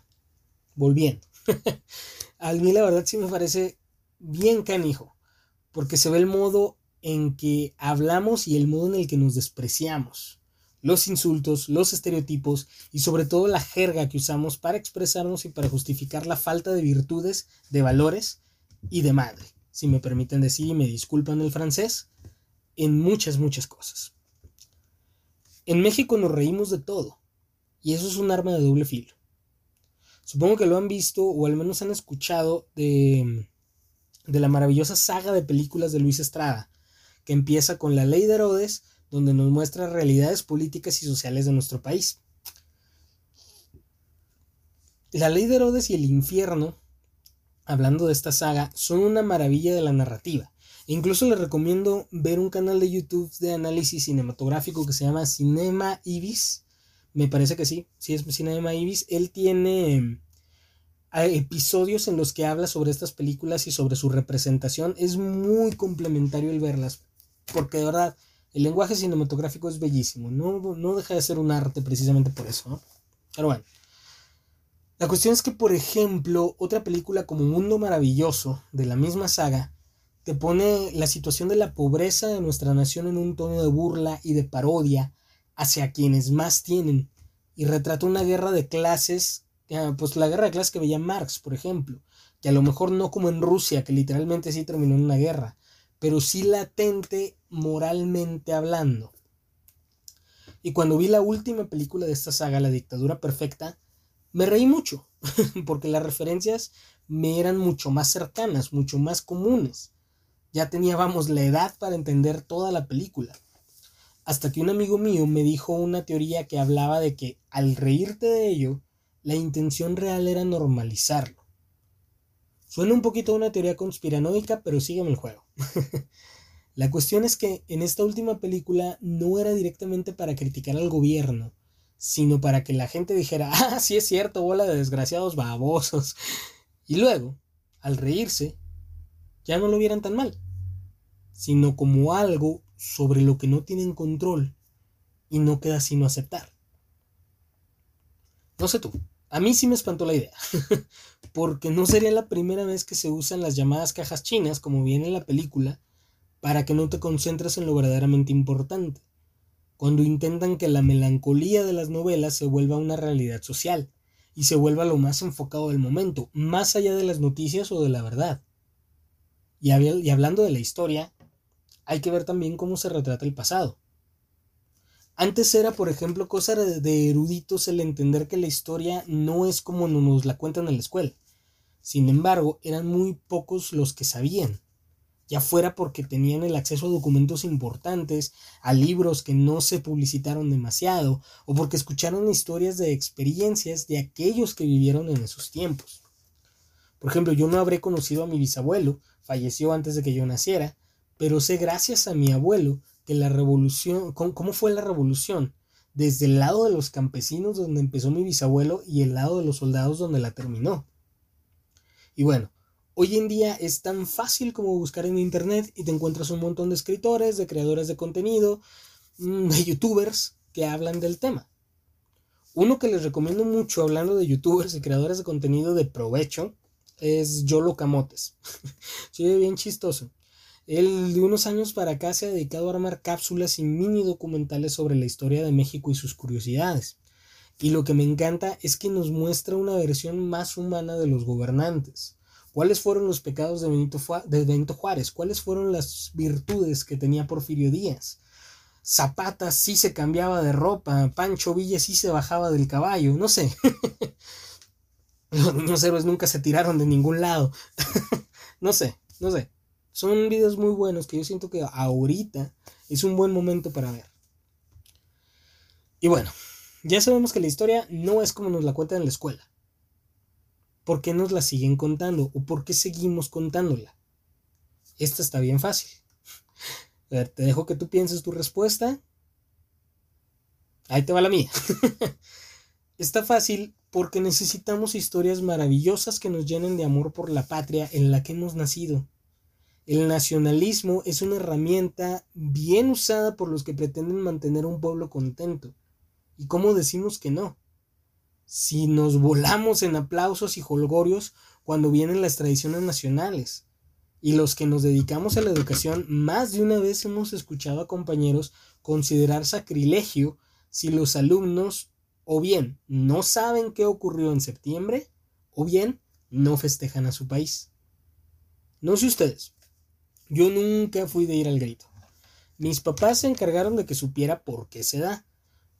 volviendo. <laughs> a mí la verdad sí me parece bien canijo, porque se ve el modo en que hablamos y el modo en el que nos despreciamos. Los insultos, los estereotipos y sobre todo la jerga que usamos para expresarnos y para justificar la falta de virtudes, de valores y de madre, si me permiten decir y me disculpan el francés, en muchas, muchas cosas. En México nos reímos de todo, y eso es un arma de doble filo. Supongo que lo han visto o al menos han escuchado de, de la maravillosa saga de películas de Luis Estrada, que empieza con La Ley de Herodes, donde nos muestra realidades políticas y sociales de nuestro país. La Ley de Herodes y el infierno, hablando de esta saga, son una maravilla de la narrativa. Incluso les recomiendo ver un canal de YouTube de análisis cinematográfico que se llama Cinema Ibis, me parece que sí, sí es Cinema Ibis. Él tiene eh, episodios en los que habla sobre estas películas y sobre su representación. Es muy complementario el verlas, porque de verdad el lenguaje cinematográfico es bellísimo. No, no deja de ser un arte precisamente por eso. Pero bueno. La cuestión es que, por ejemplo, otra película como Mundo Maravilloso, de la misma saga, te pone la situación de la pobreza de nuestra nación en un tono de burla y de parodia hacia quienes más tienen y retrata una guerra de clases, eh, pues la guerra de clases que veía Marx, por ejemplo, que a lo mejor no como en Rusia, que literalmente sí terminó en una guerra, pero sí latente moralmente hablando. Y cuando vi la última película de esta saga, La dictadura perfecta, me reí mucho, <laughs> porque las referencias me eran mucho más cercanas, mucho más comunes. Ya teníamos la edad para entender toda la película. Hasta que un amigo mío me dijo una teoría que hablaba de que al reírte de ello, la intención real era normalizarlo. Suena un poquito una teoría conspiranoica, pero sígueme el juego. <laughs> La cuestión es que en esta última película no era directamente para criticar al gobierno, sino para que la gente dijera, <laughs> ah, sí es cierto, bola de desgraciados babosos. Y luego, al reírse, ya no lo vieran tan mal, sino como algo sobre lo que no tienen control y no queda sino aceptar. No sé tú, a mí sí me espantó la idea, <laughs> porque no sería la primera vez que se usan las llamadas cajas chinas, como viene en la película, para que no te concentres en lo verdaderamente importante, cuando intentan que la melancolía de las novelas se vuelva una realidad social y se vuelva lo más enfocado del momento, más allá de las noticias o de la verdad. Y, y hablando de la historia, hay que ver también cómo se retrata el pasado. Antes era, por ejemplo, cosa de eruditos el entender que la historia no es como nos la cuentan en la escuela. Sin embargo, eran muy pocos los que sabían, ya fuera porque tenían el acceso a documentos importantes, a libros que no se publicitaron demasiado, o porque escucharon historias de experiencias de aquellos que vivieron en esos tiempos. Por ejemplo, yo no habré conocido a mi bisabuelo, falleció antes de que yo naciera, pero sé gracias a mi abuelo la revolución, cómo fue la revolución, desde el lado de los campesinos donde empezó mi bisabuelo y el lado de los soldados donde la terminó. Y bueno, hoy en día es tan fácil como buscar en internet y te encuentras un montón de escritores, de creadores de contenido, mm, de youtubers que hablan del tema. Uno que les recomiendo mucho hablando de youtubers y creadores de contenido de provecho es Yolo Camotes. <laughs> Sigue bien chistoso. Él de unos años para acá se ha dedicado a armar cápsulas y mini documentales sobre la historia de México y sus curiosidades. Y lo que me encanta es que nos muestra una versión más humana de los gobernantes. ¿Cuáles fueron los pecados de Benito, Juárez? ¿Cuáles fueron las virtudes que tenía Porfirio Díaz? Zapata sí se cambiaba de ropa, Pancho Villa sí se bajaba del caballo, no sé. <laughs> Los niños héroes nunca se tiraron de ningún lado. <laughs> no sé, no sé. Son videos muy buenos que yo siento que ahorita es un buen momento para ver. Y bueno, ya sabemos que la historia no es como nos la cuentan en la escuela. ¿Por qué nos la siguen contando? ¿O por qué seguimos contándola? Esta está bien fácil. A ver, te dejo que tú pienses tu respuesta. Ahí te va la mía. <laughs> está fácil porque necesitamos historias maravillosas que nos llenen de amor por la patria en la que hemos nacido el nacionalismo es una herramienta bien usada por los que pretenden mantener a un pueblo contento. ¿Y cómo decimos que no? Si nos volamos en aplausos y holgorios cuando vienen las tradiciones nacionales. Y los que nos dedicamos a la educación, más de una vez hemos escuchado a compañeros considerar sacrilegio si los alumnos o bien no saben qué ocurrió en septiembre o bien no festejan a su país. No sé ustedes, yo nunca fui de ir al grito. Mis papás se encargaron de que supiera por qué se da,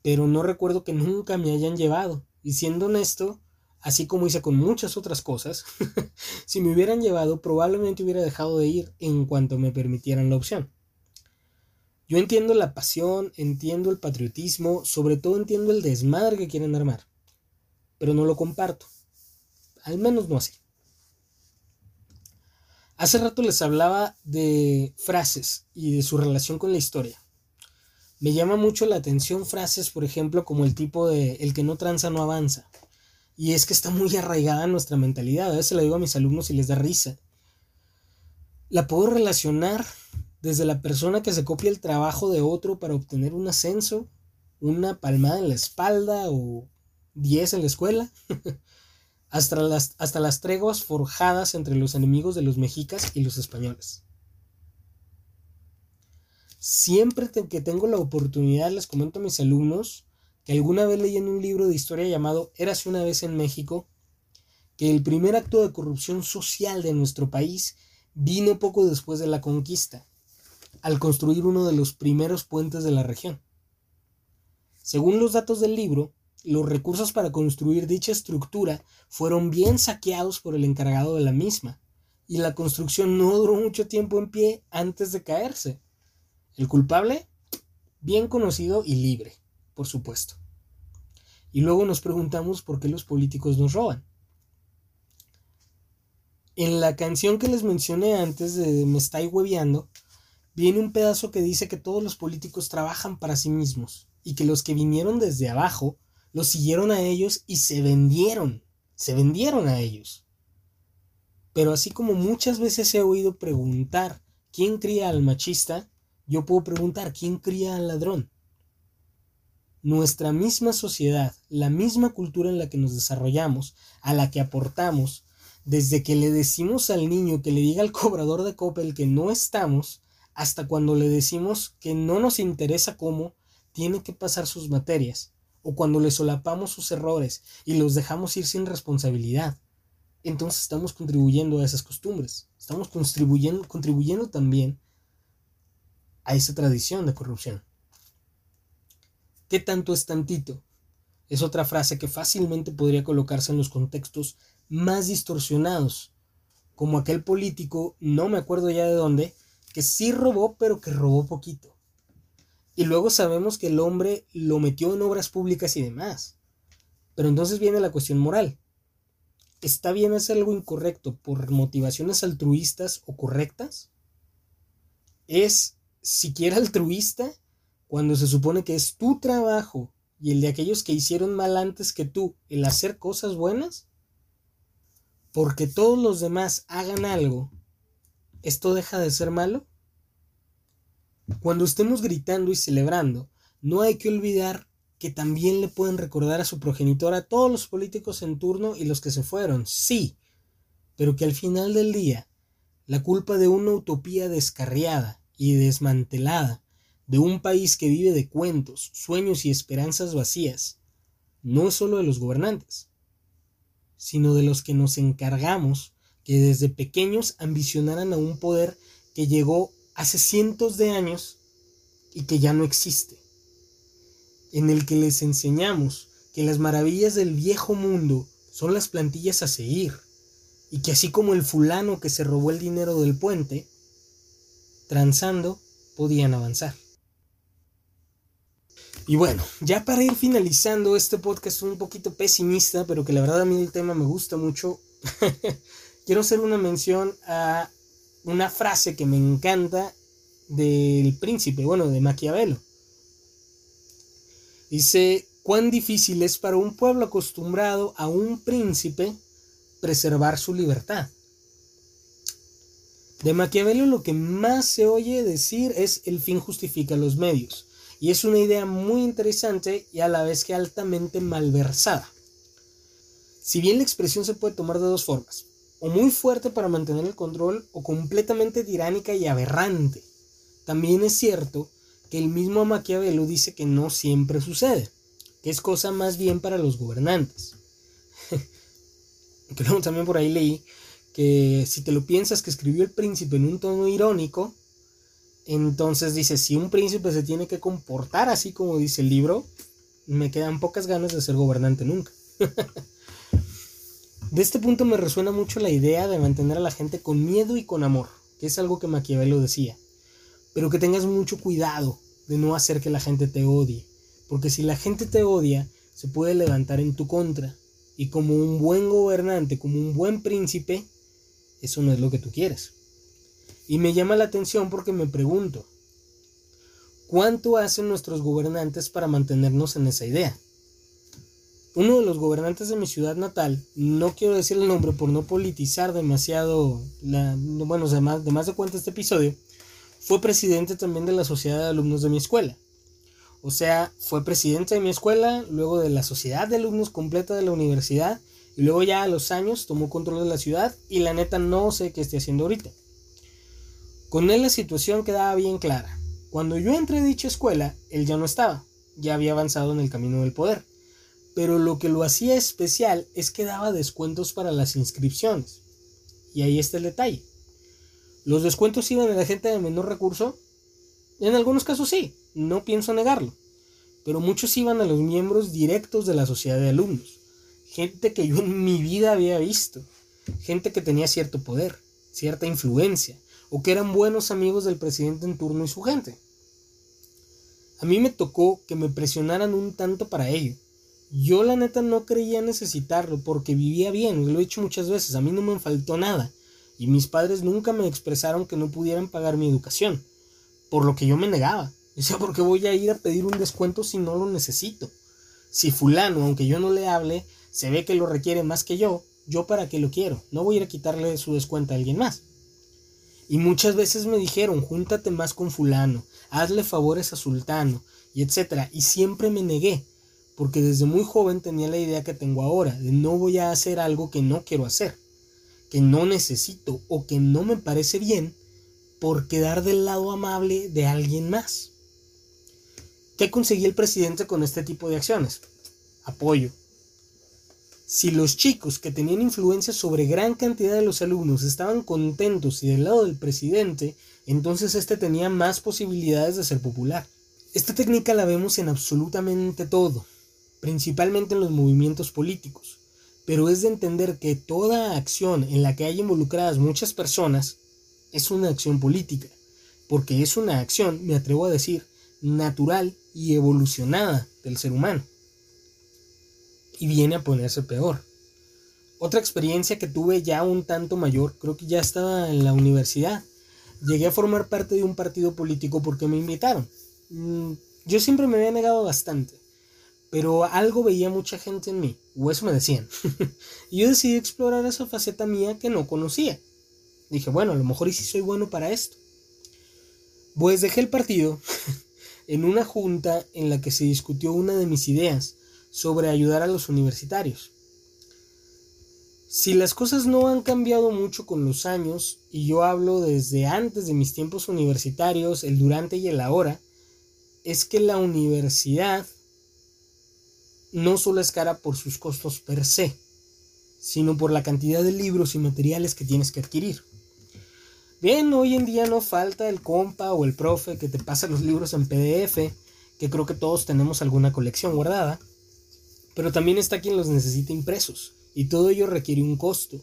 pero no recuerdo que nunca me hayan llevado. Y siendo honesto, así como hice con muchas otras cosas, <laughs> si me hubieran llevado probablemente hubiera dejado de ir en cuanto me permitieran la opción. Yo entiendo la pasión, entiendo el patriotismo, sobre todo entiendo el desmadre que quieren armar, pero no lo comparto, al menos no así. Hace rato les hablaba de frases y de su relación con la historia. Me llama mucho la atención frases, por ejemplo, como el tipo de el que no tranza no avanza. Y es que está muy arraigada nuestra mentalidad. A veces la digo a mis alumnos y les da risa. La puedo relacionar desde la persona que se copia el trabajo de otro para obtener un ascenso, una palmada en la espalda o 10 en la escuela. <laughs> hasta las, hasta las treguas forjadas entre los enemigos de los mexicas y los españoles. Siempre que tengo la oportunidad les comento a mis alumnos que alguna vez leí en un libro de historia llamado Érase una vez en México que el primer acto de corrupción social de nuestro país vino poco después de la conquista, al construir uno de los primeros puentes de la región. Según los datos del libro, los recursos para construir dicha estructura fueron bien saqueados por el encargado de la misma, y la construcción no duró mucho tiempo en pie antes de caerse. El culpable, bien conocido y libre, por supuesto. Y luego nos preguntamos por qué los políticos nos roban. En la canción que les mencioné antes de Me estáis hueveando, viene un pedazo que dice que todos los políticos trabajan para sí mismos y que los que vinieron desde abajo los siguieron a ellos y se vendieron, se vendieron a ellos. Pero así como muchas veces he oído preguntar quién cría al machista, yo puedo preguntar quién cría al ladrón. Nuestra misma sociedad, la misma cultura en la que nos desarrollamos, a la que aportamos, desde que le decimos al niño que le diga al cobrador de Coppel que no estamos, hasta cuando le decimos que no nos interesa cómo tiene que pasar sus materias, o cuando le solapamos sus errores y los dejamos ir sin responsabilidad. Entonces estamos contribuyendo a esas costumbres, estamos contribuyendo, contribuyendo también a esa tradición de corrupción. ¿Qué tanto es tantito? Es otra frase que fácilmente podría colocarse en los contextos más distorsionados, como aquel político, no me acuerdo ya de dónde, que sí robó, pero que robó poquito. Y luego sabemos que el hombre lo metió en obras públicas y demás. Pero entonces viene la cuestión moral. ¿Está bien hacer algo incorrecto por motivaciones altruistas o correctas? ¿Es siquiera altruista cuando se supone que es tu trabajo y el de aquellos que hicieron mal antes que tú el hacer cosas buenas? Porque todos los demás hagan algo, ¿esto deja de ser malo? Cuando estemos gritando y celebrando, no hay que olvidar que también le pueden recordar a su progenitor a todos los políticos en turno y los que se fueron, sí, pero que al final del día, la culpa de una utopía descarriada y desmantelada, de un país que vive de cuentos, sueños y esperanzas vacías, no es solo de los gobernantes, sino de los que nos encargamos que desde pequeños ambicionaran a un poder que llegó hace cientos de años y que ya no existe, en el que les enseñamos que las maravillas del viejo mundo son las plantillas a seguir, y que así como el fulano que se robó el dinero del puente, transando, podían avanzar. Y bueno, ya para ir finalizando este podcast un poquito pesimista, pero que la verdad a mí el tema me gusta mucho, <laughs> quiero hacer una mención a una frase que me encanta del príncipe, bueno, de Maquiavelo. Dice, cuán difícil es para un pueblo acostumbrado a un príncipe preservar su libertad. De Maquiavelo lo que más se oye decir es el fin justifica los medios, y es una idea muy interesante y a la vez que altamente malversada. Si bien la expresión se puede tomar de dos formas, o muy fuerte para mantener el control o completamente tiránica y aberrante. También es cierto que el mismo Maquiavelo dice que no siempre sucede, que es cosa más bien para los gobernantes. <laughs> luego también por ahí leí que si te lo piensas que escribió el príncipe en un tono irónico, entonces dice, si un príncipe se tiene que comportar así como dice el libro, me quedan pocas ganas de ser gobernante nunca. <laughs> De este punto me resuena mucho la idea de mantener a la gente con miedo y con amor, que es algo que Maquiavelo decía. Pero que tengas mucho cuidado de no hacer que la gente te odie, porque si la gente te odia, se puede levantar en tu contra. Y como un buen gobernante, como un buen príncipe, eso no es lo que tú quieres. Y me llama la atención porque me pregunto, ¿cuánto hacen nuestros gobernantes para mantenernos en esa idea? Uno de los gobernantes de mi ciudad natal, no quiero decir el nombre por no politizar demasiado, la, bueno, de más, de más de cuenta este episodio, fue presidente también de la sociedad de alumnos de mi escuela. O sea, fue presidente de mi escuela, luego de la sociedad de alumnos completa de la universidad, y luego ya a los años tomó control de la ciudad y la neta no sé qué esté haciendo ahorita. Con él la situación quedaba bien clara. Cuando yo entré a dicha escuela, él ya no estaba, ya había avanzado en el camino del poder pero lo que lo hacía especial es que daba descuentos para las inscripciones. Y ahí está el detalle. ¿Los descuentos iban a la gente de menor recurso? En algunos casos sí, no pienso negarlo. Pero muchos iban a los miembros directos de la sociedad de alumnos. Gente que yo en mi vida había visto. Gente que tenía cierto poder, cierta influencia, o que eran buenos amigos del presidente en turno y su gente. A mí me tocó que me presionaran un tanto para ello yo la neta no creía necesitarlo porque vivía bien, lo he dicho muchas veces, a mí no me faltó nada y mis padres nunca me expresaron que no pudieran pagar mi educación. por lo que yo me negaba. Sea, ¿por qué voy a ir a pedir un descuento si no lo necesito? Si fulano, aunque yo no le hable, se ve que lo requiere más que yo, yo para qué lo quiero. No voy a ir a quitarle su descuento a alguien más. Y muchas veces me dijeron, júntate más con fulano, hazle favores a sultano, y etcétera. Y siempre me negué, porque desde muy joven tenía la idea que tengo ahora, de no voy a hacer algo que no quiero hacer, que no necesito o que no me parece bien por quedar del lado amable de alguien más. ¿Qué conseguí el presidente con este tipo de acciones? Apoyo. Si los chicos que tenían influencia sobre gran cantidad de los alumnos estaban contentos y del lado del presidente, entonces este tenía más posibilidades de ser popular. Esta técnica la vemos en absolutamente todo, principalmente en los movimientos políticos, pero es de entender que toda acción en la que hay involucradas muchas personas es una acción política, porque es una acción, me atrevo a decir, natural y evolucionada del ser humano. Y viene a ponerse peor. Otra experiencia que tuve ya un tanto mayor, creo que ya estaba en la universidad. Llegué a formar parte de un partido político porque me invitaron. Mm, yo siempre me había negado bastante, pero algo veía mucha gente en mí, o eso me decían. <laughs> y yo decidí explorar esa faceta mía que no conocía. Dije, bueno, a lo mejor y si soy bueno para esto. Pues dejé el partido <laughs> en una junta en la que se discutió una de mis ideas sobre ayudar a los universitarios. Si las cosas no han cambiado mucho con los años, y yo hablo desde antes de mis tiempos universitarios, el durante y el ahora, es que la universidad no solo es cara por sus costos per se, sino por la cantidad de libros y materiales que tienes que adquirir. Bien, hoy en día no falta el compa o el profe que te pasa los libros en PDF, que creo que todos tenemos alguna colección guardada, pero también está quien los necesita impresos, y todo ello requiere un costo,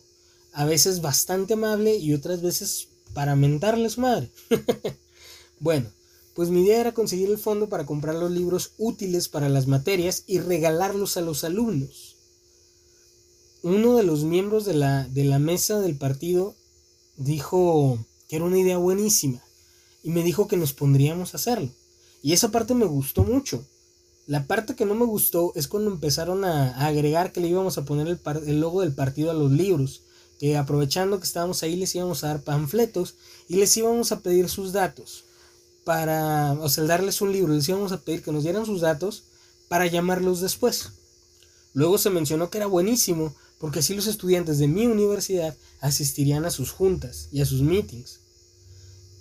a veces bastante amable y otras veces para mentarle su madre. <laughs> bueno, pues mi idea era conseguir el fondo para comprar los libros útiles para las materias y regalarlos a los alumnos. Uno de los miembros de la, de la mesa del partido dijo que era una idea buenísima y me dijo que nos pondríamos a hacerlo. Y esa parte me gustó mucho. La parte que no me gustó es cuando empezaron a, agregar que le íbamos a poner el, el, logo del partido a los libros, que aprovechando que estábamos ahí les íbamos a dar panfletos y les íbamos a pedir sus datos para, o sea, darles un libro, les íbamos a pedir que nos dieran sus datos para llamarlos después. Luego se mencionó que era buenísimo porque así los estudiantes de mi universidad asistirían a sus juntas y a sus meetings.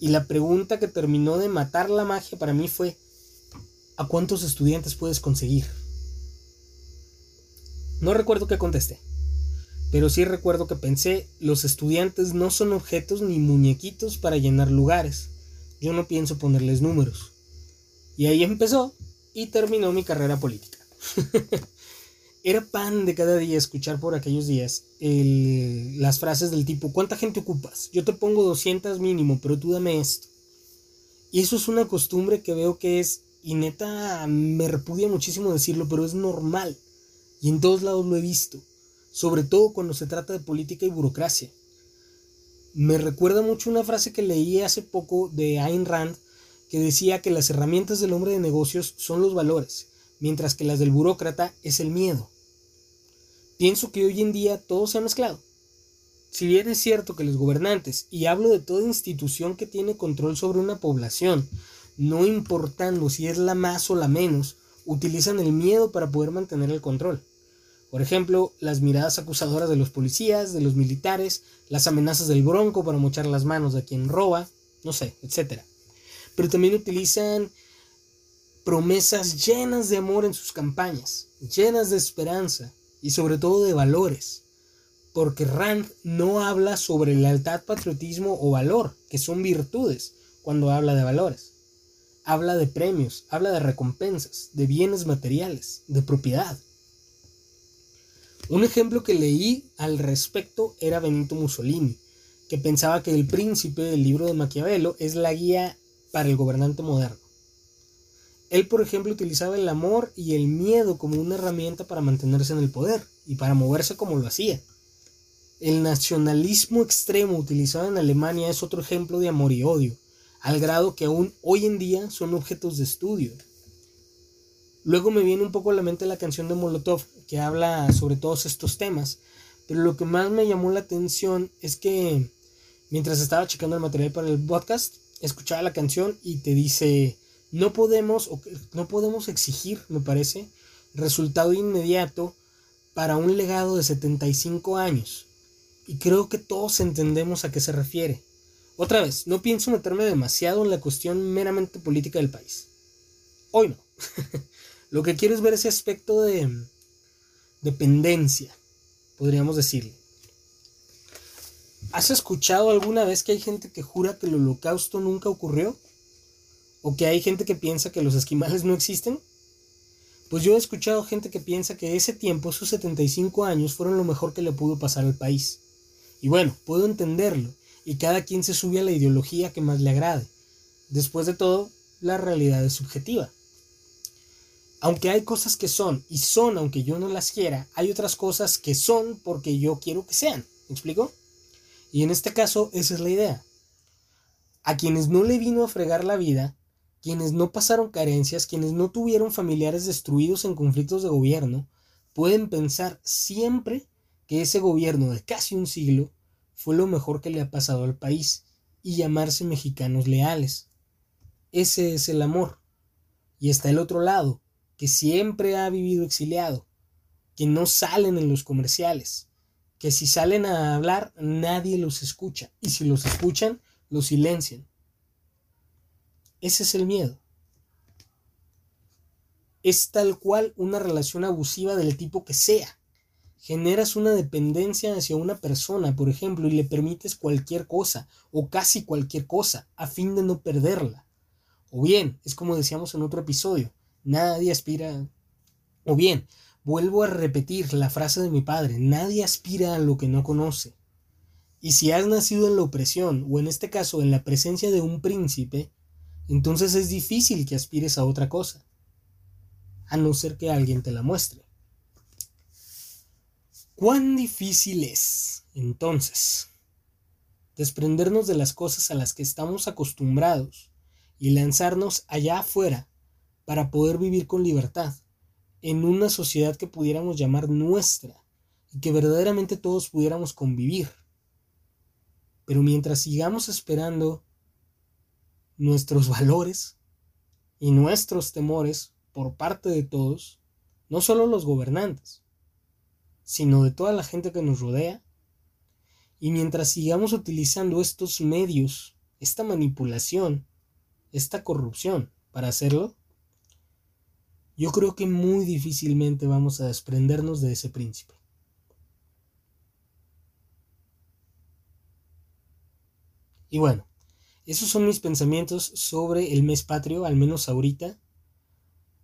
Y la pregunta que terminó de matar la magia para mí fue, ¿a cuántos estudiantes puedes conseguir? No recuerdo qué contesté, pero sí recuerdo que pensé, los estudiantes no son objetos ni muñequitos para llenar lugares. Yo no pienso ponerles números. Y ahí empezó y terminó mi carrera política. <laughs> Era pan de cada día escuchar por aquellos días las frases del tipo, ¿cuánta gente ocupas? Yo te pongo 200 mínimo, pero tú dame esto. Y eso es una costumbre que veo que es, y neta me repudia muchísimo decirlo, pero es normal. Y en todos lados lo he visto, sobre todo cuando se trata de política y burocracia. Me recuerda mucho una frase que leí hace poco de Ayn Rand, que decía que las herramientas del hombre de negocios son los valores, mientras que las del burócrata es el miedo. Pienso que hoy en día todo se ha mezclado. Si bien es cierto que los gobernantes, y hablo de toda institución que tiene control sobre una población, no importando si es la más o la menos, utilizan el miedo para poder mantener el control. Por ejemplo, las miradas acusadoras de los policías, de los militares, las amenazas del bronco para mochar las manos de quien roba, no sé, etc. Pero también utilizan promesas llenas de amor en sus campañas, llenas de esperanza, y sobre todo de valores. Porque Rand no habla sobre lealtad, patriotismo o valor, que son virtudes, cuando habla de valores. Habla de premios, habla de recompensas, de bienes materiales, de propiedad. Un ejemplo que leí al respecto era Benito Mussolini, que pensaba que el príncipe del libro de Maquiavelo es la guía para el gobernante moderno. Él, por ejemplo, utilizaba el amor y el miedo como una herramienta para mantenerse en el poder y para moverse como lo hacía. El nacionalismo extremo utilizado en Alemania es otro ejemplo de amor y odio. al grado que aún hoy en día son objetos de estudio. Luego me viene un poco a la mente la canción de Molotov, que habla sobre todos estos temas, pero lo que más me llamó la atención es que mientras estaba checando el material para el podcast, escuchaba la canción y te dice, no podemos, no podemos exigir, me parece, resultado inmediato para un legado de 75 años. Y creo que todos entendemos a qué se refiere. Otra vez, no pienso meterme demasiado en la cuestión meramente política del país. Hoy no. <laughs> Lo que quiero es ver ese aspecto de dependencia, podríamos decirle. ¿Has escuchado alguna vez que hay gente que jura que el holocausto nunca ocurrió? ¿O que hay gente que piensa que los esquimales no existen? Pues yo he escuchado gente que piensa que ese tiempo, esos 75 años, fueron lo mejor que le pudo pasar al país. Y bueno, puedo entenderlo, y cada quien se sube a la ideología que más le agrade. Después de todo, la realidad es subjetiva. Aunque hay cosas que son y son aunque yo no las quiera, hay otras cosas que son porque yo quiero que sean. ¿Me explico? Y en este caso, esa es la idea. A quienes no le vino a fregar la vida, quienes no pasaron carencias, quienes no tuvieron familiares destruidos en conflictos de gobierno, pueden pensar siempre que ese gobierno de casi un siglo fue lo mejor que le ha pasado al país y llamarse mexicanos leales. Ese es el amor. Y está el otro lado, que siempre ha vivido exiliado, que no salen en los comerciales, que si salen a hablar nadie los escucha y si los escuchan los silencian. Ese es el miedo. Es tal cual una relación abusiva del tipo que sea. Generas una dependencia hacia una persona, por ejemplo, y le permites cualquier cosa o casi cualquier cosa a fin de no perderla. O bien, es como decíamos en otro episodio, Nadie aspira. O bien, vuelvo a repetir la frase de mi padre, nadie aspira a lo que no conoce. Y si has nacido en la opresión, o en este caso en la presencia de un príncipe, entonces es difícil que aspires a otra cosa, a no ser que alguien te la muestre. ¿Cuán difícil es, entonces, desprendernos de las cosas a las que estamos acostumbrados y lanzarnos allá afuera para poder vivir con libertad, en una sociedad que pudiéramos llamar nuestra, y que verdaderamente todos pudiéramos convivir. Pero mientras sigamos esperando nuestros <laughs> valores y nuestros temores por parte de todos, no solo los gobernantes, sino de toda la gente que nos rodea, y mientras sigamos utilizando estos medios, esta manipulación, esta corrupción para hacerlo, yo creo que muy difícilmente vamos a desprendernos de ese príncipe. Y bueno, esos son mis pensamientos sobre el mes patrio, al menos ahorita.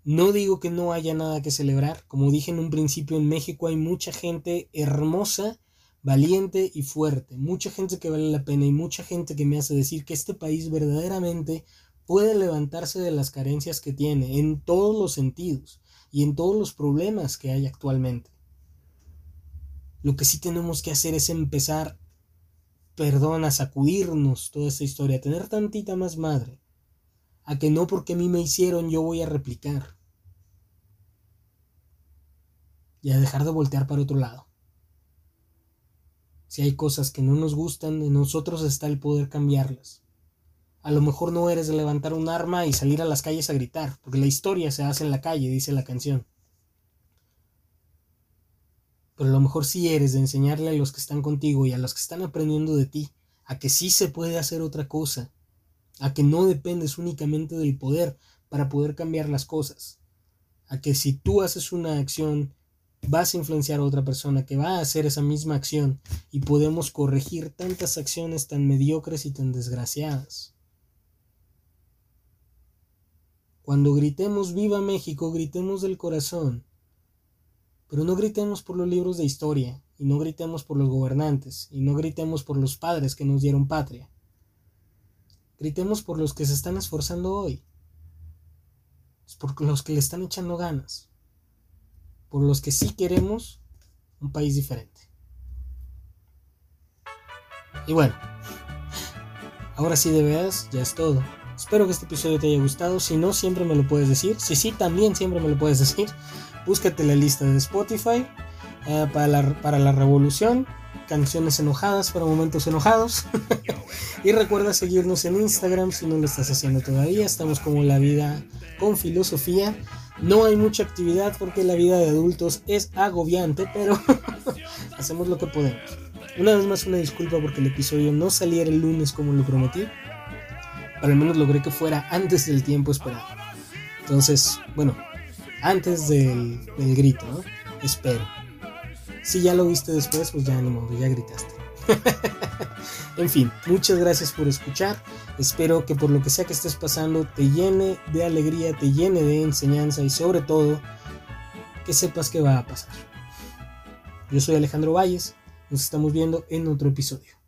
No digo que no haya nada que celebrar, como dije en un principio, en México hay mucha gente hermosa, valiente y fuerte, mucha gente que vale la pena y mucha gente que me hace decir que este país verdaderamente puede levantarse de las carencias que tiene en todos los sentidos y en todos los problemas que hay actualmente. Lo que sí tenemos que hacer es empezar, perdón, a sacudirnos toda esta historia, a tener tantita más madre, a que no porque a mí me hicieron yo voy a replicar. Y a dejar de voltear para otro lado. Si hay cosas que no nos gustan, en nosotros está el poder cambiarlas. A lo mejor no eres de levantar un arma y salir a las calles a gritar, porque la historia se hace en la calle, dice la canción. Pero a lo mejor sí eres de enseñarle a los que están contigo y a los que están aprendiendo de ti a que sí se puede hacer otra cosa, a que no dependes únicamente del poder para poder cambiar las cosas, a que si tú haces una acción vas a influenciar a otra persona que va a hacer esa misma acción y podemos corregir tantas acciones tan mediocres y tan desgraciadas. Cuando gritemos Viva México, gritemos del corazón. Pero no gritemos por los libros de historia, y no gritemos por los gobernantes, y no gritemos por los padres que nos dieron patria. Gritemos por los que se están esforzando hoy. por los que le están echando ganas. Por los que sí queremos un país diferente. Y bueno, Ahora sí de veras, ya es todo. Espero que este episodio te haya gustado. Si no, siempre me lo puedes decir. Si sí, también siempre me lo puedes decir. Búscate la lista de Spotify eh, para, la, para la revolución. Canciones enojadas para momentos enojados. <laughs> y recuerda seguirnos en Instagram si no lo estás haciendo todavía. Estamos como la vida con filosofía. No hay mucha actividad porque la vida de adultos es agobiante, pero <laughs> hacemos lo que podemos. Una vez más una disculpa porque el episodio no saliera el lunes como lo prometí. Pero al menos logré que fuera antes del tiempo esperado. Entonces, bueno, antes del, grito, ¿no? Espero. Si ya lo viste después, pues ya ni ya gritaste. <laughs> en fin, muchas gracias por escuchar. Espero que por lo que sea que estés pasando te llene de alegría, te llene de enseñanza y sobre todo que sepas que va a pasar. Yo soy Alejandro Valles, nos estamos viendo en otro episodio.